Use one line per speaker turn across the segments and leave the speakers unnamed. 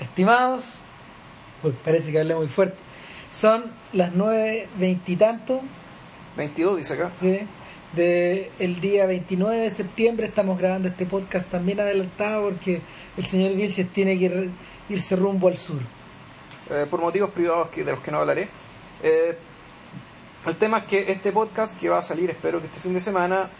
Estimados, uy, parece que hablé muy fuerte. Son las nueve veintitantos
22 dice acá.
¿sí? de el día 29 de septiembre. Estamos grabando este podcast también adelantado porque el señor Vilches tiene que ir- irse rumbo al sur.
Eh, por motivos privados que, de los que no hablaré. Eh, el tema es que este podcast que va a salir, espero que este fin de semana,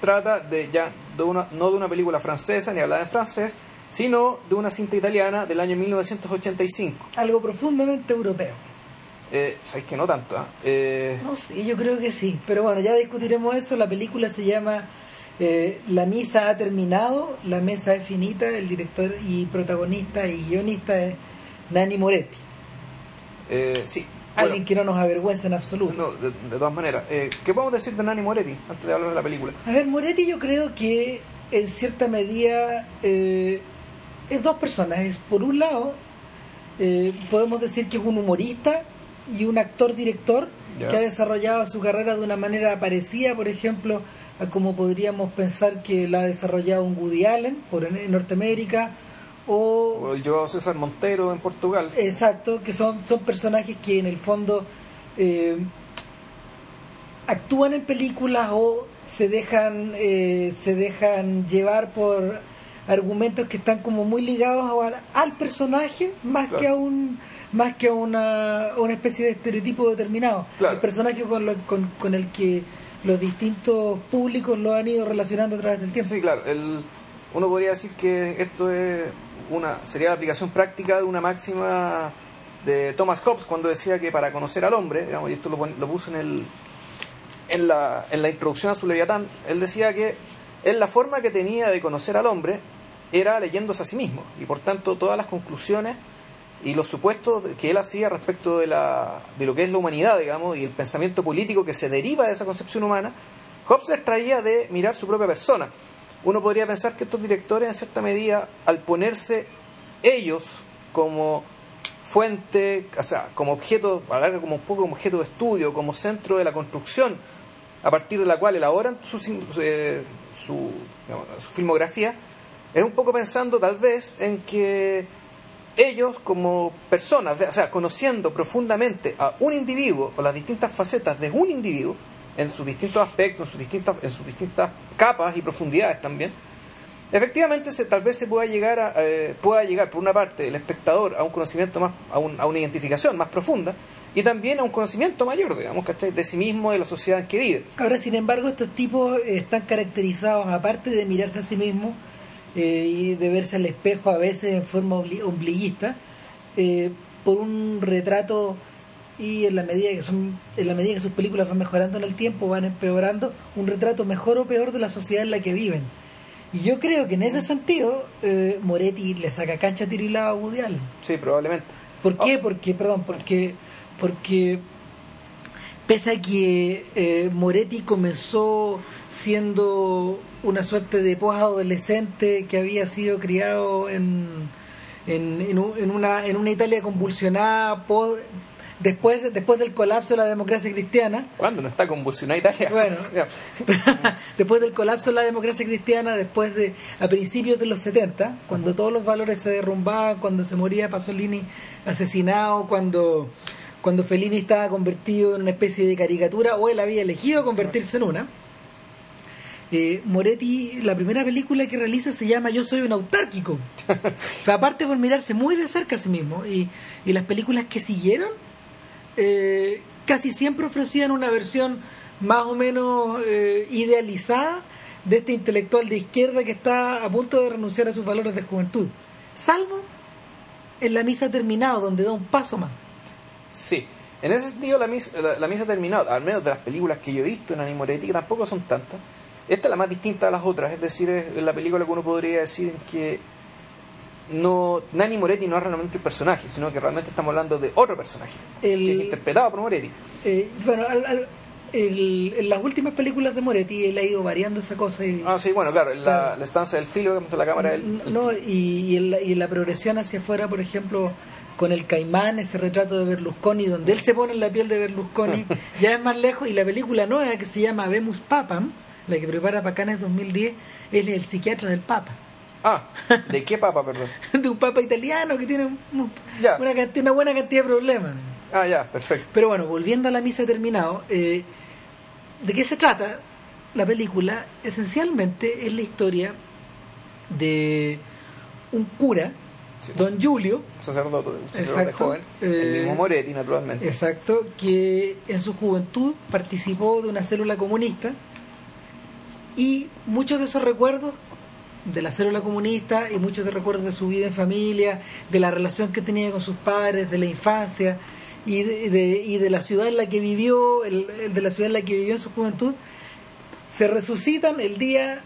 trata de ya de una, no de una película francesa ni hablada en francés, sino de una cinta italiana del año 1985.
Algo profundamente europeo.
Eh, ¿Sabéis que no tanto? ah? Eh,
No sé, yo creo que sí. Pero bueno, ya discutiremos eso. La película se llama eh, La misa ha terminado, la mesa es finita. El director y protagonista y guionista es Nani Moretti.
eh, sí. Bueno,
Alguien que no nos avergüenza en absoluto.
no, de, de todas maneras. Eh, ¿Qué podemos decir de Nani Moretti antes de hablar de la película?
A ver, Moretti yo creo que en cierta medida es dos personas. Es, por un lado, eh, podemos decir que es un humorista y un actor-director que ha desarrollado su carrera de una manera parecida, por ejemplo, a como podríamos pensar que la ha desarrollado un Woody Allen por en, en Norteamérica o
O el Joao César Montero en Portugal.
Exacto, que son, son personajes que en el fondo eh, actúan en películas o se dejan, eh, se dejan llevar por argumentos que están como muy ligados al, al personaje más
Claro.
que a un más que a una, una especie de estereotipo determinado.
Claro.
El personaje con, lo- con, con el que los distintos públicos lo han ido relacionando a través del tiempo.
Sí, claro. El, uno podría decir que esto es una sería la aplicación práctica de una máxima de Thomas Hobbes cuando decía que para conocer al hombre, digamos, y esto lo, lo puso en el en la, en la introducción a su Leviatán, él decía que él la forma que tenía de conocer al hombre era leyéndose a sí mismo y por tanto todas las conclusiones y los supuestos que él hacía respecto de, la, de lo que es la humanidad, digamos, y el pensamiento político que se deriva de esa concepción humana, Hobbes les traía de mirar su propia persona. Uno podría pensar que estos directores, en cierta medida, al ponerse ellos como fuente, o sea, como objeto, hablar como un poco como objeto de estudio, como centro de la construcción, a partir de la cual elaboran su, eh, su filmografía, es un poco pensando tal vez en que ellos como personas, o sea, conociendo profundamente a un individuo o las distintas facetas de un individuo, en sus distintos aspectos, en sus distintas, en sus distintas capas y profundidades también, efectivamente se, tal vez se pueda llegar a, eh, pueda llegar por una parte el espectador a un conocimiento más, a, un- a una identificación más profunda y también a un conocimiento mayor, digamos, ¿cachai? de sí mismo de la sociedad que vive.
Ahora, sin embargo, estos tipos están caracterizados, aparte de mirarse a sí mismos eh, y de verse al espejo a veces en forma obli- ombliguista, eh, por un retrato y en la medida que son en la medida que sus películas van mejorando en el tiempo van empeorando un retrato mejor o peor de la sociedad en la que viven y yo creo que en ese sentido eh, Moretti le saca cancha tirilada a Woody Allen
Sí, probablemente.
¿Por qué? Porque, perdón, porque, porque pese a que eh, Moretti comenzó siendo una suerte de post-adolescente que había sido criado en, en, en, un- en una, en una Italia convulsionada po- después, de- después del colapso de la democracia cristiana,
¿Cuándo no está convulsionada Italia?
Bueno. Después del colapso de la democracia cristiana, después de a principios de los 70, cuando todos los valores se derrumbaban, cuando se moría Pasolini asesinado, cuando cuando Fellini estaba convertido en una especie de caricatura o él había elegido convertirse en una. Eh, Moretti, la primera película que realiza se llama Yo soy un autárquico. Aparte por mirarse muy de cerca a sí mismo. Y, y las películas que siguieron eh, casi siempre ofrecían una versión más o menos eh, idealizada de este intelectual de izquierda que está a punto de renunciar a sus valores de juventud. Salvo en la misa terminado, donde da un paso más.
Sí, en ese sentido la misa, la, la misa terminado, al menos de las películas que yo he visto en Ani Moretti, que tampoco son tantas. Esta es la más distinta de las otras, es decir, es la película que uno podría decir en que no Nani Moretti no es realmente el personaje, sino que realmente estamos hablando de otro personaje,
El-
que es interpretado por Moretti.
Eh, bueno, al- al- el- en las últimas películas de Moretti él ha ido variando esa cosa. Y,
Ah, sí, bueno, claro, en la, estancia del filo, que la cámara
no, y, y en la, y en la progresión hacia afuera, por ejemplo, con el caimán, ese retrato de Berlusconi, donde él se pone en la piel de Berlusconi, ya es más lejos, y la película nueva que se llama Vemos Papam, la que prepara para Cannes 2010, él es el psiquiatra del Papa.
Ah, ¿de qué papa, perdón?
de un papa italiano que tiene un-
Ya.
una, buena cantidad de problemas.
Ah, ya, perfecto.
Pero bueno, volviendo a la misa terminado, eh, ¿de qué se trata? La película esencialmente es la historia de un cura,
Sí.
don Julio,
Sacerdote, un sacerdote
Exacto.
joven, el
Eh,
mismo Moretti, naturalmente.
exacto, que en su juventud participó de una célula comunista y muchos de esos recuerdos de la célula comunista y muchos de recuerdos de su vida en familia, de la relación que tenía con sus padres, de la infancia y de, de- y de la ciudad en la que vivió, el, el de la ciudad en la que vivió en su juventud, se resucitan el día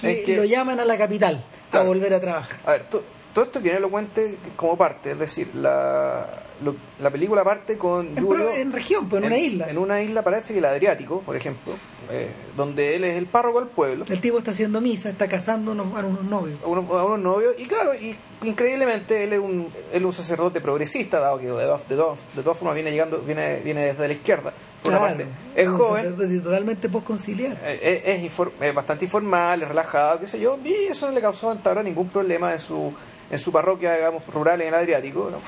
que, lo llaman a la capital
Claro.
a volver a trabajar.
A ver, to- todo esto viene elocuente como parte, es decir, la, lo- la película parte con
En, en región, pues en, una isla.
En una isla, parece que el Adriático, por ejemplo, eh, donde él es el párroco del pueblo,
El tipo está haciendo misa, está casando unos, a unos novios.
a unos, a unos novios, y claro, y increíblemente él es un, él es un sacerdote progresista, dado que de, todas- de de todas formas viene llegando, viene, viene desde la izquierda, por una parte. Es
un
joven,
totalmente postconciliar.
eh, es, es infor- es bastante informal, es relajado, qué sé yo, y eso no le causó hasta ahora ningún problema en su, en su parroquia, digamos, rural en el Adriático, ¿no?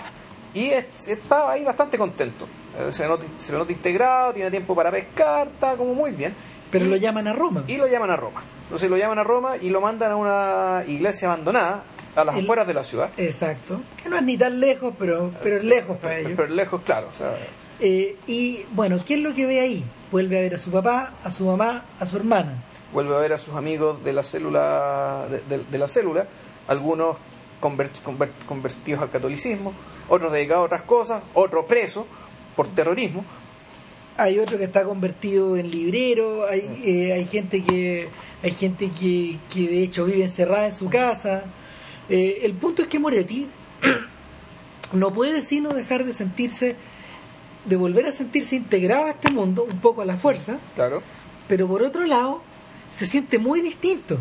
Y es- estaba ahí bastante contento. Eh, Se, nota, se nota integrado, tiene tiempo para pescar, está como muy bien.
Pero
y,
lo llaman a Roma.
y lo llaman a Roma. Entonces lo llaman a Roma y lo mandan a una iglesia abandonada, a las
El-
afueras de la ciudad.
Exacto. Que no es ni tan lejos, pero, pero es lejos para ellos.
Pero lejos, claro. o sea,
Eh, y bueno, ¿qué es lo que ve ahí? Vuelve a ver a su papá, a su mamá, a su hermana.
vuelve a ver a sus amigos de la célula, de, de- de la célula, algunos convertidos al catolicismo, otros dedicados a otras cosas, otros presos por terrorismo.
Hay otro que está convertido en librero, hay,
Mm.
eh, hay gente que hay gente que, que de hecho vive encerrada en su casa. Eh, el punto es que Moretti no puede sino dejar de sentirse, de volver a sentirse integrado a este mundo, un poco a la fuerza,
Claro.
pero por otro lado se siente muy distinto.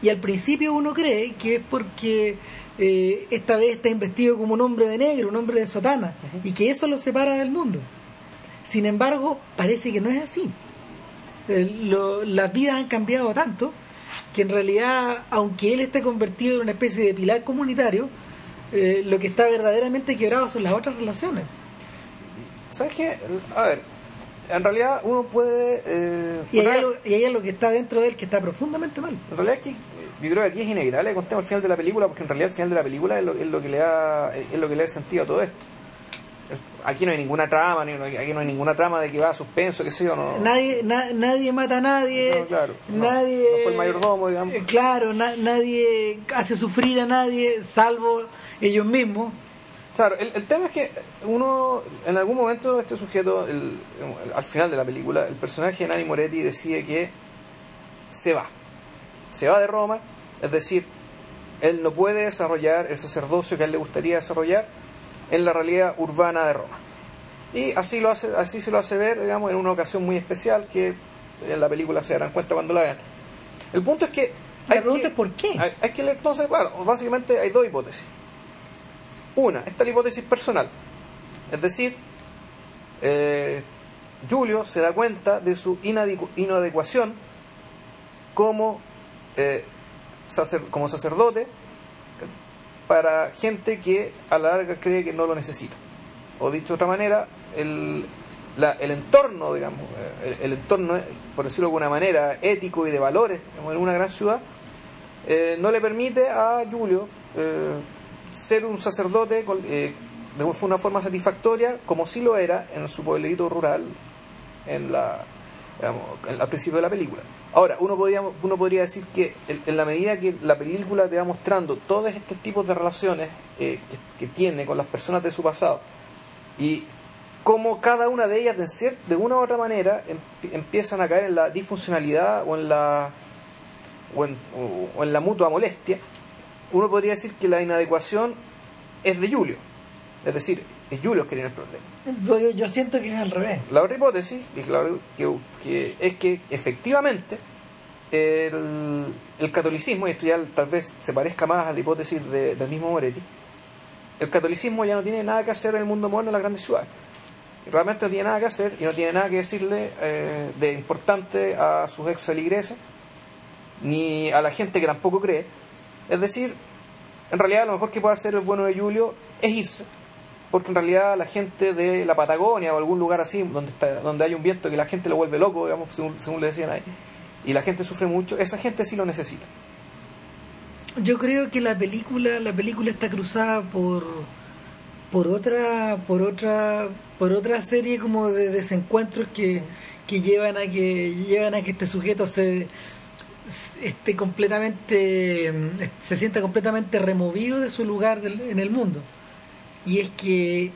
Y al principio uno cree que es porque eh, esta vez está investido como un hombre de negro, un hombre de sotana, y que eso lo separa del mundo. Sin embargo, parece que no es así. El- lo- las vidas han cambiado tanto que en realidad, aunque él esté convertido en una especie de pilar comunitario, eh, lo que está verdaderamente quebrado son las otras relaciones.
¿Sabes qué? A ver, en realidad uno puede... eh,
Y hay, algo, y hay algo que está dentro de él que está profundamente mal.
En realidad yo creo que aquí es inevitable que contemos el final de la película, porque en realidad el final de la película es lo, es lo que le da es lo que le da sentido a todo esto. Es- aquí no hay ninguna trama, aquí no hay ninguna trama de que va a suspenso, qué sé yo, no.
Nadie, na- nadie mata a nadie.
No, claro,
nadie.
No fue el mayordomo, digamos.
eh, Claro, na- nadie hace sufrir a nadie, salvo ellos mismos.
Claro, el, el tema es que uno, en algún momento, este sujeto, el- el- al final de la película, el personaje de Nani Moretti decide que se va. Se va de Roma, es decir, él no puede desarrollar el sacerdocio que a él le gustaría desarrollar en la realidad urbana de Roma. Y así, lo hace, así se lo hace ver, digamos, en una ocasión muy especial que en la película se darán cuenta cuando la vean. El punto es que...
La pregunta es ¿por qué?
Hay, hay que leer, entonces, bueno, básicamente hay dos hipótesis. Una, esta es la hipótesis personal. Es decir, eh, Julio se da cuenta de su inadecu- inadecuación como, eh, como sacerdote para gente que a la larga cree que no lo necesita. O dicho de otra manera, el, el entorno, digamos, eh, el, entorno, eh, por decirlo de alguna manera, ético y de valores en una gran ciudad, no le permite a Julio ser un sacerdote con- de una forma satisfactoria, como sí lo era en su pueblito rural en la, digamos, al principio de la película. Ahora, uno podría, uno podría decir que en, la medida que la película te va mostrando todos estos tipos de relaciones eh, que, tiene con las personas de su pasado y cómo cada una de ellas de, cier- de una u otra manera em- empiezan a caer en la disfuncionalidad o en la o en, o en la mutua molestia, uno podría decir que la inadecuación es de Julio. Es decir, es Julio el que tiene el problema.
Yo, yo siento que es al revés.
La otra hipótesis y claro, que, que es que efectivamente el, el catolicismo, y esto ya tal vez se parezca más a la hipótesis de- del mismo Moretti, el catolicismo ya no tiene nada que hacer en el mundo moderno en las grandes ciudades. Realmente no tiene nada que hacer y no tiene nada que decirle eh, de importante a sus ex feligreses, ni a la gente que tampoco cree, Es decir, en realidad lo mejor que puede hacer el bueno de Julio es irse, porque en realidad la gente de la Patagonia o algún lugar así, donde, está, donde hay un viento que la gente lo vuelve loco, digamos, según, según le decían ahí, y la gente sufre mucho, esa gente sí lo necesita.
Yo creo que la película, la película está cruzada por por otra, por otra, por otra serie como de desencuentros que, que llevan a que llevan a que este sujeto se esté completamente se sienta completamente removido de su lugar en el mundo y es que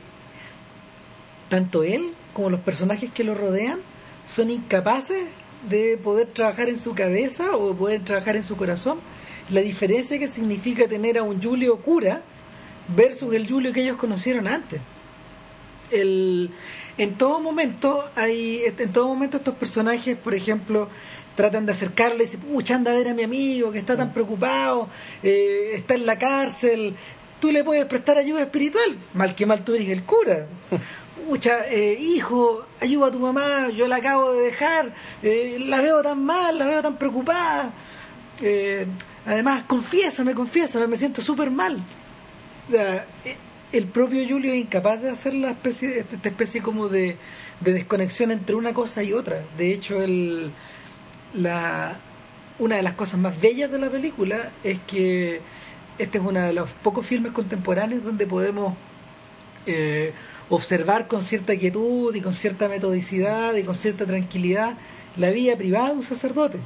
tanto él como los personajes que lo rodean son incapaces de poder trabajar en su cabeza o poder trabajar en su corazón la diferencia que significa tener a un Julio cura versus el Julio que ellos conocieron antes. El, en todo momento hay en todo momento estos personajes, por ejemplo, tratan de acercarle y dicen, pucha, anda a ver a mi amigo que está tan mm. preocupado, eh, está en la cárcel, tú le puedes prestar ayuda espiritual, mal que mal tú eres el cura. Pucha, eh, hijo, ayuda a tu mamá, yo la acabo de dejar, eh, la veo tan mal, la veo tan preocupada. además, confiésame, confiésame, me siento súper mal el propio Julio es incapaz de hacer la especie, esta especie como de, desconexión entre una cosa y otra. De hecho, el, la, una de las cosas más bellas de la película es que este es uno de los pocos filmes contemporáneos donde podemos eh, observar con cierta quietud y con cierta metodicidad y con cierta tranquilidad la vida privada de un sacerdote.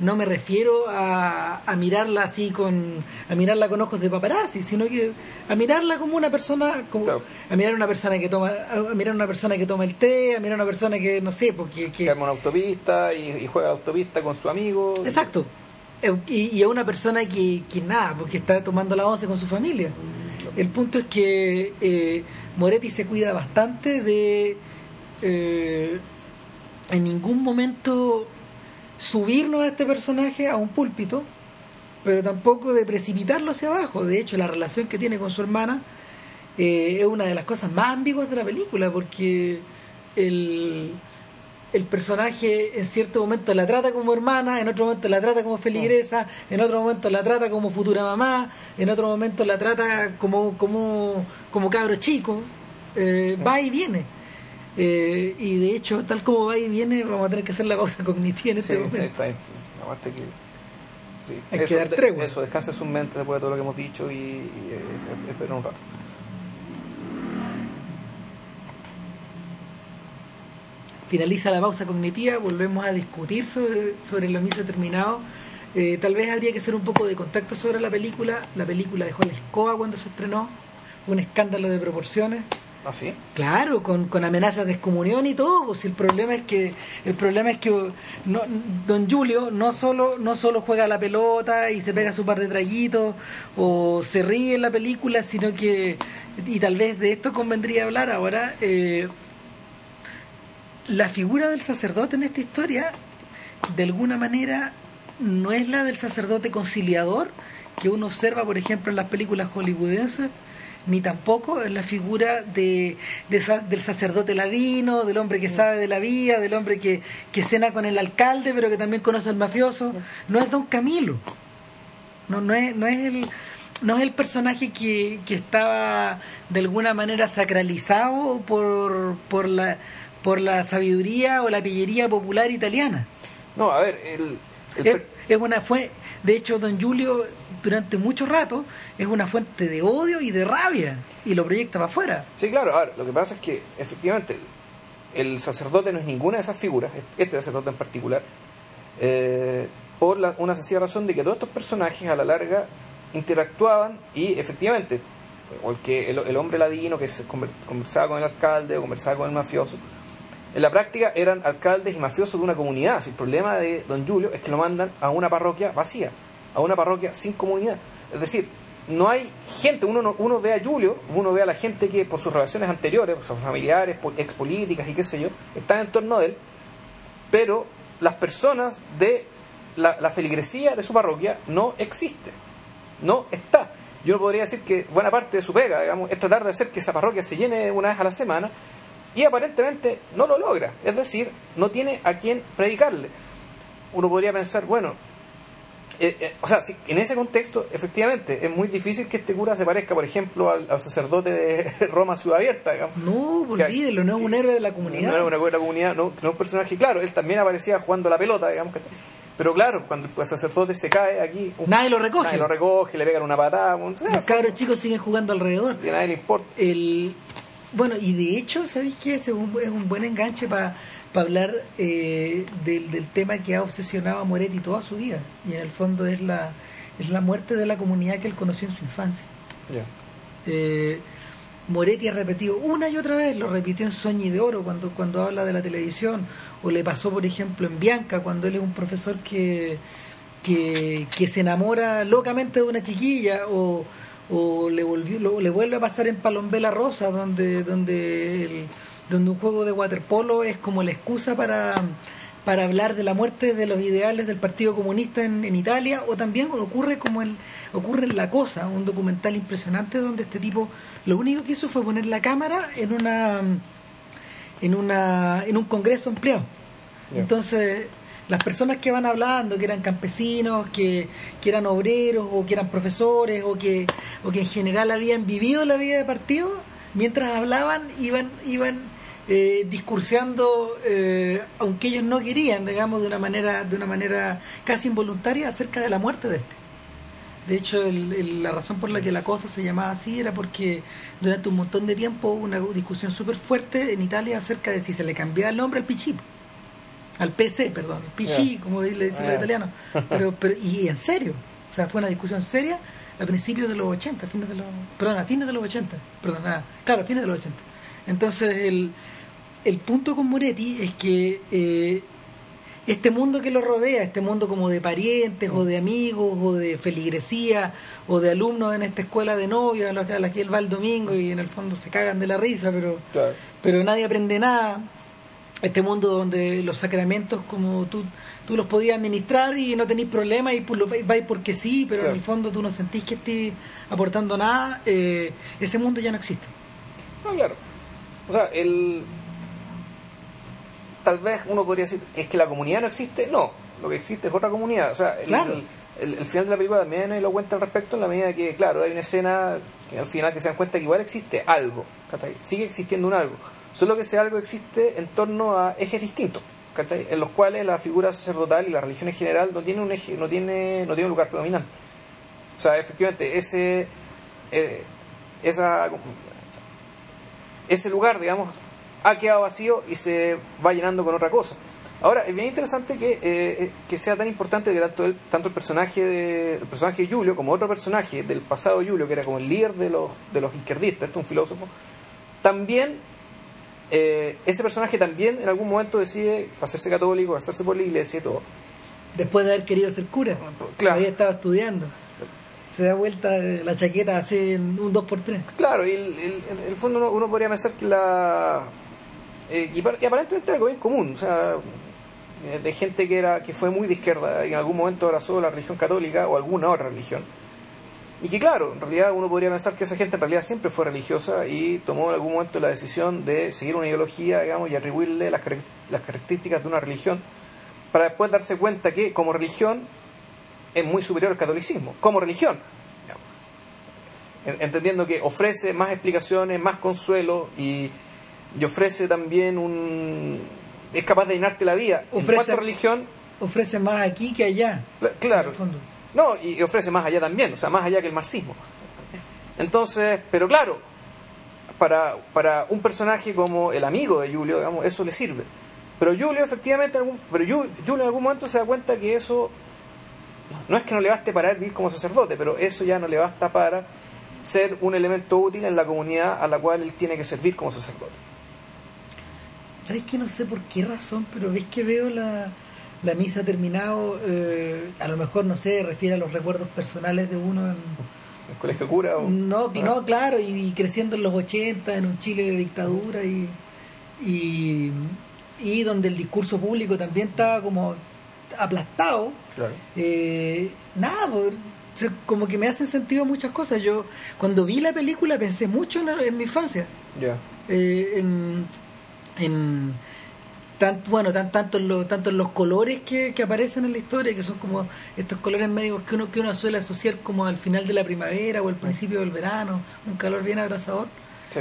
No me refiero a, a, mirarla así con a mirarla con ojos de paparazzi sino que a mirarla como una persona como a mirar a una persona que toma a mirar a una persona que toma el té a mirar a una persona que no sé porque
que, arma una autopista y, juega autopista con su amigo.
Exacto y, a una persona que, nada porque está tomando la once con su familia el punto es que eh, Moretti se cuida bastante de eh, en ningún momento subirnos a este personaje a un púlpito, pero tampoco de precipitarlo hacia abajo. De hecho, la relación que tiene con su hermana eh, es una de las cosas más ambiguas de la película, porque el, el personaje en cierto momento la trata como hermana, en otro momento la trata como feligresa, en otro momento la trata como futura mamá, en otro momento la trata como, como, como cabro chico, eh, va y viene. Eh, y de hecho, tal como va y viene, vamos a tener que hacer la pausa cognitiva en este momento. Está, aparte que,
Hay eso, que dar tregua. Eso, descanse su mente después de todo lo que hemos dicho y, y eh, un rato.
Finaliza la pausa cognitiva, volvemos a discutir sobre, sobre lo mismo terminado. Eh, tal vez habría que hacer un poco de contacto sobre la película. La película dejó la escoba cuando se estrenó, un escándalo de proporciones.
¿Ah, sí?
Claro, con, con amenazas de excomunión y todo. Pues el problema es que el problema es que no, don Julio no solo no solo juega la pelota y se pega su par de traguitos o se ríe en la película, sino que y tal vez de esto convendría hablar ahora. Eh, la figura del sacerdote en esta historia, de alguna manera, no es la del sacerdote conciliador que uno observa, por ejemplo, en las películas hollywoodenses ni tampoco es la figura de, del sacerdote ladino, del hombre que sabe de la vía, del hombre que, que cena con el alcalde, pero que también conoce al mafioso. No es Don Camilo. No, no, es, no, es, el, no es el personaje que, que estaba de alguna manera sacralizado por, por, la, por la sabiduría o la pillería popular italiana.
No, a ver, el,
es, es, una fue de hecho don Julio durante mucho rato es una fuente de odio y de rabia y lo proyecta para afuera.
Sí, claro. Ahora, lo que pasa es que efectivamente el sacerdote no es ninguna de esas figuras, este sacerdote en particular, eh, por la, una sencilla razón de que todos estos personajes a la larga interactuaban y efectivamente, o el, que, el, hombre ladino que se conversaba con el alcalde o conversaba con el mafioso, en la práctica eran alcaldes y mafiosos de una comunidad. el problema de don Julio es que lo mandan a una parroquia vacía, a una parroquia sin comunidad. Es decir, no hay gente, uno, uno ve a Julio, uno ve a la gente que por sus relaciones anteriores, por sus familiares, por expolíticas y qué sé yo, están en torno de él, pero las personas de la, feligresía de su parroquia no existe, no está. Yo podría decir que buena parte de su pega, digamos, es tratar de hacer que esa parroquia se llene una vez a la semana y aparentemente no lo logra, es decir, no tiene a quién predicarle. Uno podría pensar, bueno, eh, eh, o sea, sí, en ese contexto, efectivamente, es muy difícil que este cura se parezca, por ejemplo, al, al sacerdote de Roma Ciudad Abierta. Digamos.
No,
Que-
olvídelo, no es un héroe de la comunidad.
No era una buena comunidad, no, no un personaje, claro, él también aparecía jugando la pelota, digamos. ¿cachai? Pero claro, cuando el sacerdote se cae aquí, un-
Nadie lo recoge.
nadie lo recoge, le pegan una patada, un,
Los cabros chicos siguen jugando alrededor.
a nadie le importa.
El, bueno, y de hecho, ¿sabéis qué? Es un, es un buen enganche para hablar eh, del, del tema que ha obsesionado a Moretti toda su vida. Y en el fondo es la, es la muerte de la comunidad que él conoció en su infancia.
Ya.
Eh, Moretti ha repetido una y otra vez, lo repitió en Soñi de Oro cuando, cuando habla de la televisión, o le pasó, por ejemplo, en Bianca, cuando él es un profesor que, que, que se enamora locamente de una chiquilla, o, o le, volvió, lo- le vuelve a pasar en Palombela Rosa, donde, donde, el- donde un juego de waterpolo es como la excusa para, para hablar de la muerte de los ideales del Partido Comunista en, en Italia, o también ocurre como el, ocurre en La Cosa, un documental impresionante donde este tipo lo único que hizo fue poner la cámara en una en una en un congreso empleado. Entonces, las personas que van hablando, que eran campesinos, que, que eran obreros, o que eran profesores, o que, o que en general habían vivido la vida de partido, mientras hablaban iban, iban eh, eh, aunque ellos no querían, digamos, de una manera, de una manera casi involuntaria, acerca de la muerte de este. De hecho, la razón por la que la cosa se llamaba así era porque durante un montón de tiempo hubo una discusión súper fuerte en Italia acerca de si se le cambiaba el nombre al Pichi. Al PC, perdón. Pichi,
Ya.
como le dicen
Ah,
los italianos. Pero, pero, y en serio. O sea, fue una discusión seria a principios de los 80, a fines de los, perdón, a fines de los 80. Perdón, ah, claro, a fines de los 80. Entonces, el, el punto con Moretti es que eh, este mundo que lo rodea, este mundo como de parientes o de amigos o de feligresía o de alumnos en esta escuela de novios a la que- a la que él va el domingo y en el fondo se cagan de la risa, pero,
Claro.
pero nadie aprende nada. Este mundo donde los sacramentos como tú, tú los podías administrar y no tenéis problema y pues vais porque sí, pero
Claro.
en el fondo tú no sentís que estés aportando nada, eh, ese mundo ya no existe.
No, claro. O sea, el. Tal vez uno podría decir es que la comunidad no existe. No, lo que existe es otra comunidad. O sea, el,
Claro.
el, el final de la película también lo cuenta al respecto en la medida que, claro, hay una escena que al final que se dan cuenta que igual existe algo. Sigue existiendo un algo. Solo que ese algo existe en torno a ejes distintos. En los cuales la figura sacerdotal y la religión en general no tiene un eje, no tiene, no tiene un lugar predominante. O sea, efectivamente, ese, eh, esa, ese lugar, digamos, ha quedado vacío y se va llenando con otra cosa. Ahora, es bien interesante que, eh, que sea tan importante que tanto el, tanto el personaje de el personaje de Julio como otro personaje del pasado Julio, que era como el líder de los, de los izquierdistas, este es un filósofo, también, eh, ese personaje también en algún momento decide hacerse católico, hacerse por la iglesia y todo.
Después de haber querido ser cura,
Claro.
había estado estudiando. Se da vuelta eh, la chaqueta así en un 2x3.
Claro, y el, el- en el fondo uno, uno podría pensar que la... eh, y, y aparentemente algo bien común, o sea, eh, de gente que era que fue muy de izquierda y en algún momento abrazó la religión católica o alguna otra religión. Y que claro, en realidad uno podría pensar que esa gente en realidad siempre fue religiosa y tomó en algún momento la decisión de seguir una ideología, digamos, y atribuirle las, las características de una religión para después darse cuenta que como religión es muy superior al catolicismo, como religión. En- entendiendo que ofrece más explicaciones, más consuelo y, y ofrece también un... es capaz de llenarte la vida. En
Ofrece-
cuanto a religión,
Ofrece más aquí que allá.
cl-
en
claro,
el fondo.
No, y ofrece más allá también, o sea, más allá que el marxismo. Entonces, pero claro, para, para un personaje como el amigo de Julio, digamos, eso le sirve. Pero Julio efectivamente, pero Ju- Julio en algún momento se da cuenta que eso no es que no le baste para vivir como sacerdote, pero eso ya no le basta para ser un elemento útil en la comunidad a la cual él tiene que servir como sacerdote.
¿Sabes que no sé por qué razón, pero ves que veo la, la misa terminado, eh, a lo mejor, no sé, refiere a los recuerdos personales de uno en,
El colegio cura o...
No,
Ah.
no, claro, y creciendo en los 80, en un Chile de dictadura y, y, y donde el discurso público también estaba como aplastado.
Claro.
Eh, nada, como que me hacen sentido muchas cosas. Yo cuando vi la película pensé mucho en, en mi infancia,
Ya.
eh, en, en, tanto bueno tan, tanto en los tanto los colores que, que, aparecen en la historia que son como estos colores medios que uno que uno suele asociar como al final de la primavera o al principio del verano un calor bien abrasador.
Sí.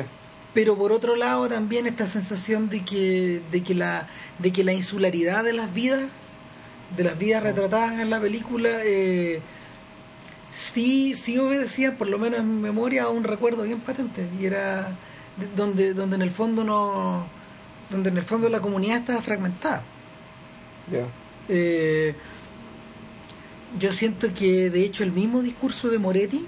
pero por otro lado también esta sensación de que de que la de que la insularidad de las vidas de las vidas retratadas en la película eh, sí sí obedecía por lo menos en mi memoria a un recuerdo bien patente. Y era donde donde en el fondo no donde en el fondo la comunidad estaba fragmentada. Eh, yo siento que de hecho el mismo discurso de Moretti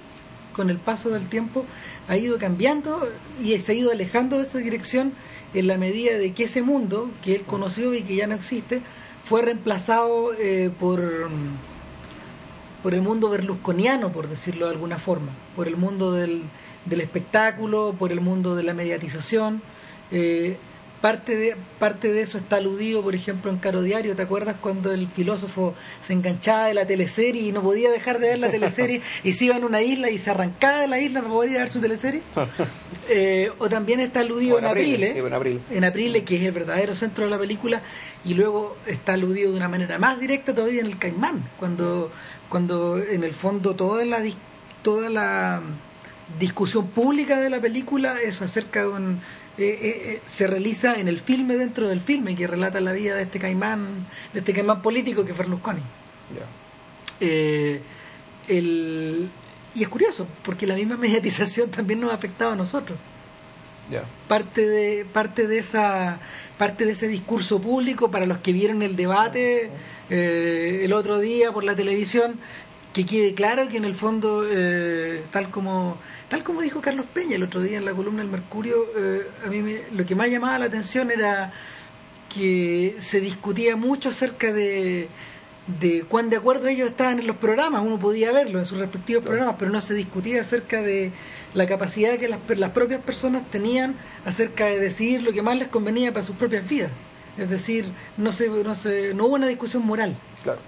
con el paso del tiempo ha ido cambiando y se ha ido alejando de esa dirección en la medida de que ese mundo que él conoció y que ya no existe fue reemplazado eh, por por el mundo berlusconiano por decirlo de alguna forma por el mundo del, del espectáculo por el mundo de la mediatización. Eh, parte de parte de eso está aludido por ejemplo en Caro Diario ¿te acuerdas cuando el filósofo se enganchaba de la teleserie y no podía dejar de ver la teleserie y se iba en una isla y se arrancaba de la isla para poder ir a ver su teleserie eh, o también está aludido en, abril,
sí, en abril.
En abril que es el verdadero centro de la película y luego está aludido de una manera más directa todavía en el Caimán cuando cuando en el fondo toda la toda la discusión pública de la película es acerca de un eh, eh, eh, se realiza en el filme dentro del filme que relata la vida de este caimán de este caimán político que es Berlusconi. El, y es curioso porque la misma mediatización también nos ha afectado a nosotros. Parte de parte de esa parte de ese discurso público para los que vieron el debate el otro día por la televisión que quede claro que en el fondo tal como tal como dijo Carlos Peña el otro día en la columna del Mercurio, eh, a mí lo que más llamaba la atención era que se discutía mucho acerca de, de cuán de acuerdo ellos estaban en los programas, uno podía verlo en sus respectivos programas, pero no se discutía acerca de la capacidad que las, las propias personas tenían acerca de decidir lo que más les convenía para sus propias vidas. Es decir, no se, no se, no hubo una discusión moral.
Claro.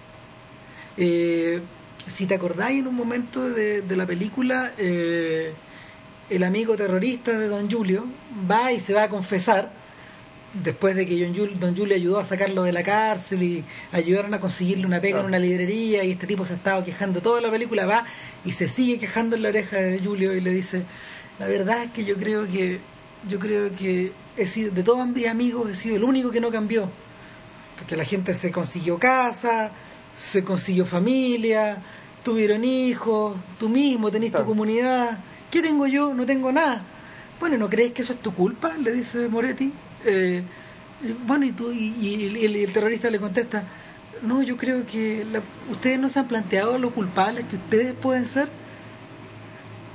Eh, si te acordáis en un momento de, de la película, eh, el amigo terrorista de Don Julio va y se va a confesar después de que Don Julio ayudó a sacarlo de la cárcel y ayudaron a conseguirle una pega en una librería y este tipo se estaba quejando toda la película, va y se sigue quejando en la oreja de Julio y le dice, la verdad es que yo creo que yo creo que he sido, de todos mis amigos he sido el único que no cambió, porque la gente se consiguió casa, se consiguió familia, tuvieron hijos, tú mismo tenés tu comunidad. ¿Qué tengo yo? No tengo nada. Bueno, ¿no crees que eso es tu culpa? Le dice Moretti. Eh, bueno, y, tú, y, el, terrorista le contesta, no, yo creo que ustedes no se han planteado lo culpables que ustedes pueden ser.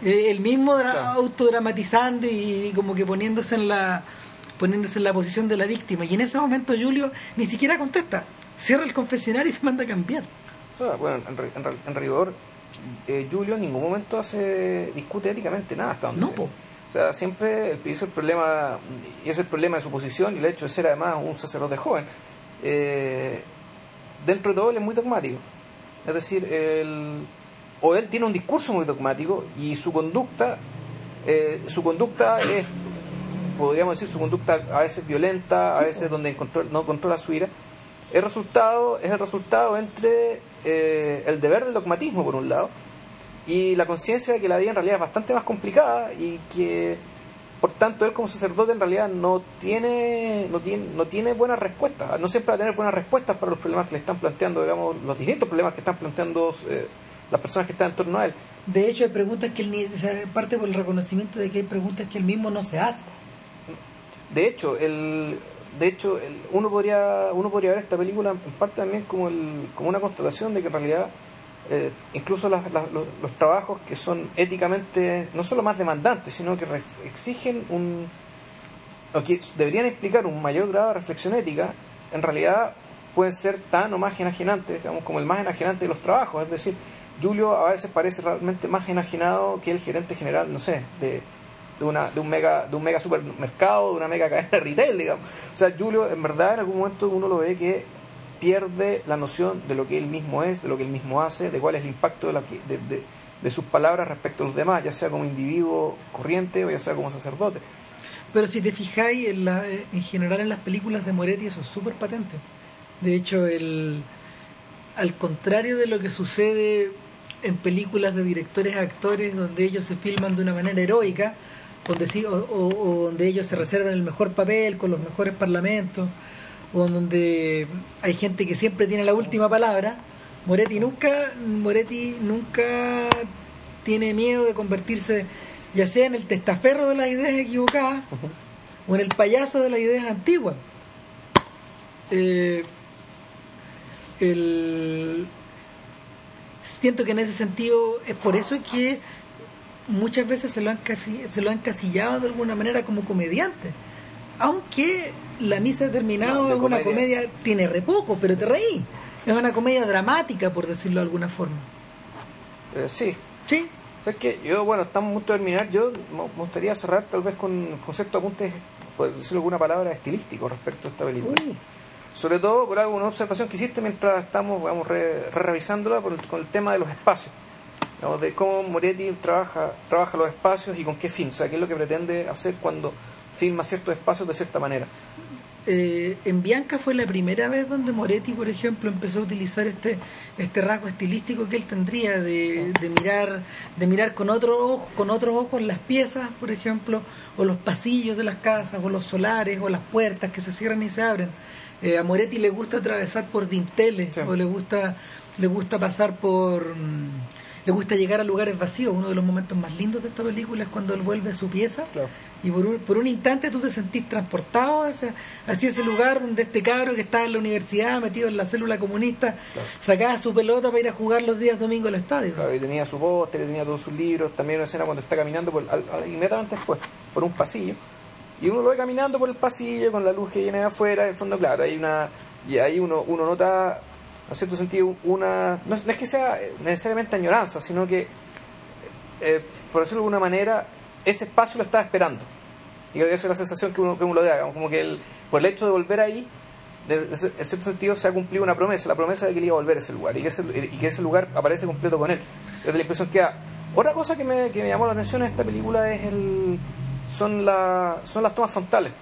Eh, el mismo autodramatizando y como que poniéndose en la poniéndose en la posición de la víctima. Y en ese momento Julio ni siquiera contesta cierra el confesionario y se manda a cambiar.
bueno, en, rigor, eh, Julio en ningún momento hace discute éticamente nada hasta donde
no,
O sea, siempre el, el problema, y es el problema de su posición y el hecho de ser además un sacerdote joven. Eh, dentro de todo él es muy dogmático. Es decir, el, o él tiene un discurso muy dogmático y su conducta, eh, su conducta es, podríamos decir, su conducta a veces violenta, a veces donde no controla su ira, el resultado es el resultado entre eh, el deber del dogmatismo por un lado y la conciencia de que la vida en realidad es bastante más complicada y que por tanto él como sacerdote en realidad no tiene no tiene no tiene buenas respuestas no siempre va a tener buenas respuestas para los problemas que le están planteando digamos los distintos problemas que están planteando eh, las personas que están en torno a él.
De hecho hay preguntas que él o sea, parte por el reconocimiento de que hay preguntas que él mismo no se hace.
De hecho el de hecho, uno podría uno podría ver esta película en parte también como, el, como una constatación de que en realidad eh, incluso los, trabajos que son éticamente no solo más demandantes, sino que exigen un o que deberían implicar un mayor grado de reflexión ética, en realidad pueden ser tan o más enajenantes, digamos, como el más enajenante de los trabajos. Es decir, Julio a veces parece realmente más enajenado que el gerente general, no sé, de, de, una, de, un mega, de un mega supermercado, de una mega cadena de retail, digamos. O sea, Julio, en verdad, en algún momento uno lo ve que pierde la noción de lo que él mismo es, de lo que él mismo hace, de cuál es el impacto de, la, de, de, sus palabras respecto a los demás, ya sea como individuo corriente o ya sea como sacerdote.
Pero si te fijáis, en, la, en general en las películas de Moretti eso es súper patente. De hecho, el, al contrario de lo que sucede en películas de directores actores donde ellos se filman de una manera heroica, donde sí, o, o, donde ellos se reservan el mejor papel con los mejores parlamentos, o donde hay gente que siempre tiene la última palabra, Moretti nunca, Moretti nunca tiene miedo de convertirse ya sea en el testaferro de las ideas equivocadas o en el payaso de las ideas antiguas. Eh, el, siento que en ese sentido es por eso que muchas veces se lo han se lo han encasillado de alguna manera como comediante. Aunque la misa ha terminado es una comedia. tiene re poco pero te reí. Es una comedia dramática por decirlo de alguna forma.
Eh, sí.
Sí
es que yo bueno estamos a punto de terminar. Yo me gustaría cerrar tal vez con, con ciertos apuntes por decirlo alguna palabra estilístico respecto a esta película. Uh. Sobre todo por alguna observación que hiciste mientras estamos vamos, re, revisándola por el, con el tema de los espacios, de cómo Moretti trabaja, trabaja los espacios y con qué fin, o sea, qué es lo que pretende hacer cuando filma ciertos espacios de cierta manera.
Eh, en Bianca fue la primera vez donde Moretti, por ejemplo, empezó a utilizar este este rasgo estilístico que él tendría de, de mirar de mirar con otro con otros ojos las piezas, por ejemplo, o los pasillos de las casas, o los solares, o las puertas que se cierran y se abren. Eh, a Moretti le gusta atravesar por dinteles o le gusta le gusta pasar por le gusta llegar a lugares vacíos. Uno de los momentos más lindos de esta película es cuando él vuelve a su pieza y por un, por un instante tú te sentís transportado hacia, hacia ese lugar donde este cabro que estaba en la universidad metido en la célula comunista sacaba su pelota para ir a jugar los días domingos al estadio.
Claro, y tenía su póster tenía todos sus libros también una escena cuando está caminando por, inmediatamente después por un pasillo y uno lo ve caminando por el pasillo con la luz que viene de afuera, en el fondo, claro, hay una. Y ahí uno, uno nota, en cierto sentido, una. No es, que sea necesariamente añoranza, sino que, eh, por decirlo de alguna manera, ese espacio lo estaba esperando. Y esa es la sensación que uno, que uno lo da, como que por el hecho de volver ahí, en cierto sentido se ha cumplido una promesa, la promesa de que él iba a volver a ese lugar y que ese, y que ese lugar aparece completo con él. Es la impresión que Otra cosa que me, que me llamó la atención en esta película es el son, la, son las tomas frontales.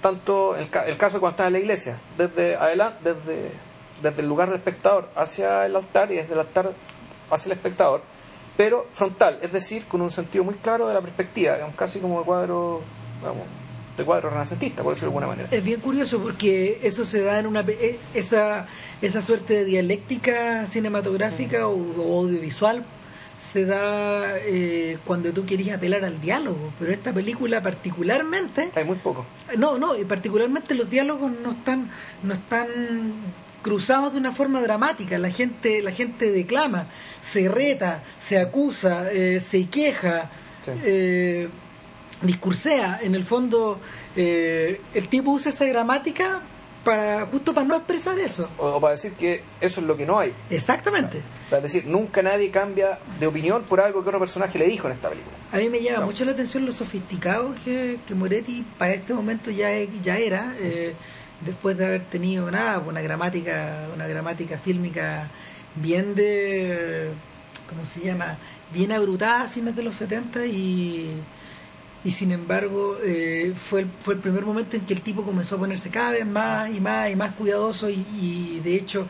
Tanto el, el caso de cuando está en la iglesia, desde adelante, desde, desde el lugar del espectador hacia el altar y desde el altar hacia el espectador, pero frontal, es decir, con un sentido muy claro de la perspectiva, casi como el cuadro, vamos, de cuadro renacentista, por decirlo de alguna manera.
Es bien curioso porque eso se da en una e, esa esa suerte de dialéctica cinematográfica o audiovisual se da eh, cuando tú querías apelar al diálogo, pero esta película particularmente...
Hay muy poco.
No, no, y particularmente los diálogos no están, no están cruzados de una forma dramática, la gente, la gente declama, se reta, se acusa, eh, se queja, eh, discursea, en el fondo el tipo usa esa gramática para justo para no expresar eso.
O, para decir que eso es lo que no hay.
Exactamente.
O sea, es decir, nunca nadie cambia de opinión por algo que otro personaje le dijo en esta película.
A mí me llama mucho la atención lo sofisticado que, que Moretti para este momento ya, ya era, eh, después de haber tenido nada, una gramática, una gramática fílmica bien de, ¿cómo se llama? Bien abrutada a fines de los 70 y y sin embargo eh, fue, el, fue el primer momento en que el tipo comenzó a ponerse cada vez más y más y más cuidadoso y, de hecho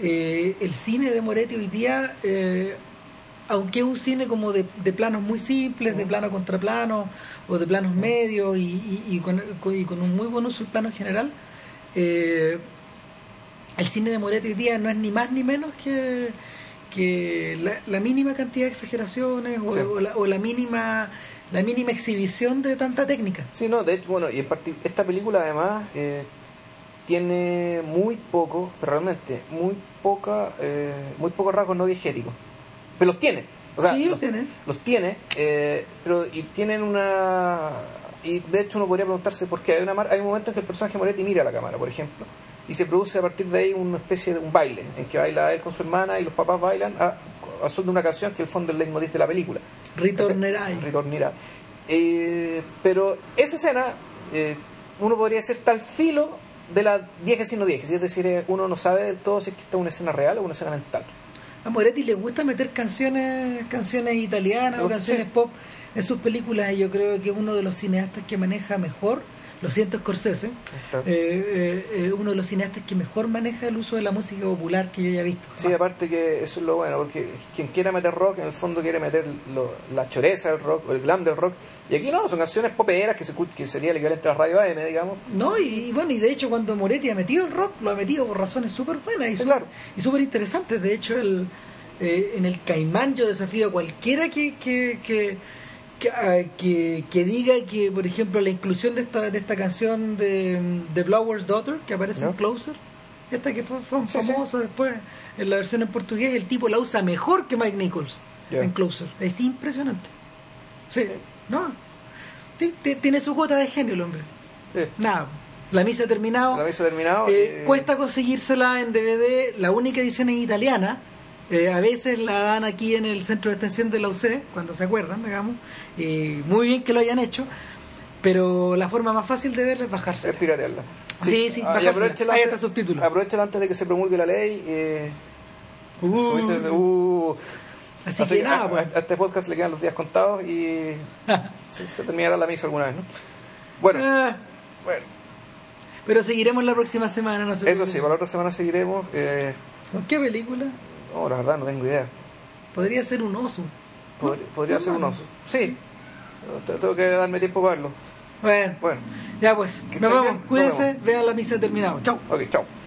eh, el cine de Moretti hoy día eh, aunque es un cine como de, de planos muy simples, de plano contra plano o de planos medios y, y, con, con, un muy buen uso del plano general el cine de Moretti hoy día no es ni más ni menos que que la, mínima cantidad de exageraciones o, la, o la mínima la mínima exhibición de tanta técnica.
Sí, no, de hecho, bueno, y esta película además eh, tiene muy poco, pero realmente muy poca, eh, muy pocos rasgos no diegéticos. Pero los tiene. O sea,
sí,
los,
tiene.
Los tiene, eh, pero y tienen una... Y de hecho uno podría preguntarse por qué. Hay, una, hay un momento en que el personaje Moretti mira a la cámara, por ejemplo, y se produce a partir de ahí una especie de un baile, en que baila él con su hermana y los papás bailan a, a son de una canción que es el fondo del leitmotiv de la película.
Ritornerai.
Ritornerai. Eh, pero esa escena, eh, uno podría ser tal filo de la 10 sino 10, es decir, eh, uno no sabe del todo si es que está una escena real o una escena mental.
A Moretti le gusta meter canciones canciones italianas o canciones pop en sus películas yo creo que uno de los cineastas que maneja mejor lo siento Scorsese, eh, eh, eh, uno de los cineastas que mejor maneja el uso de la música popular que yo haya visto.
Sí, aparte que eso es lo bueno, porque quien quiera meter rock, en el fondo quiere meter lo- la choreza del rock, o el glam del rock, y aquí no, son canciones poperas que, se, que sería el equivalente a la radio AM, digamos.
No, y, y bueno, y de hecho cuando Moretti ha metido el rock, lo ha metido por razones súper buenas y
Sí,
súper
claro.
interesantes. De hecho, el, eh, en el Caimán yo desafío a cualquiera que, que, que, que, ah, que- que diga que, por ejemplo, la inclusión de esta, de esta canción de, de Blower's Daughter, que aparece en. Closer, esta que fue, fue
Sí, sí.
famosa después en la versión en portugués, el tipo la usa mejor que Mike Nichols en Closer. Es impresionante. Sí, ¿no? Sí, tiene su cuota de genio el hombre. Nada, la misa ha terminado.
La misa ha terminado.
Eh,
eh,
Cuesta conseguírsela en DVD. La única edición es italiana. Eh, a veces la dan aquí en el centro de extensión de la UC, cuando se acuerdan, digamos. Y muy bien que lo hayan hecho. Pero la forma más fácil de verla es bajarse.
es piratearla.
Sí, sí,
Ah, y
bajársela.
aprovechela antes-
está subtítulo.
aprovechela antes de que se promulgue la ley. Eh,
Uh,
subiste- uh,
así,
así
que nada,
a,
pues.
a- este podcast le quedan los días contados y se, se terminará la misa alguna vez, ¿no? Bueno,
Ah,
bueno,
pero seguiremos la próxima semana. No se
eso sí, para la otra semana seguiremos. Eh,
¿Con qué película?
No, la verdad no tengo idea.
Podría ser un oso.
Podría, podría ser un oso. Sí, Te- tengo que darme tiempo para verlo.
Bueno,
Bueno,
ya pues. Nos vemos. Cuídense. Vean la misa terminado. Chau.
ok, chao.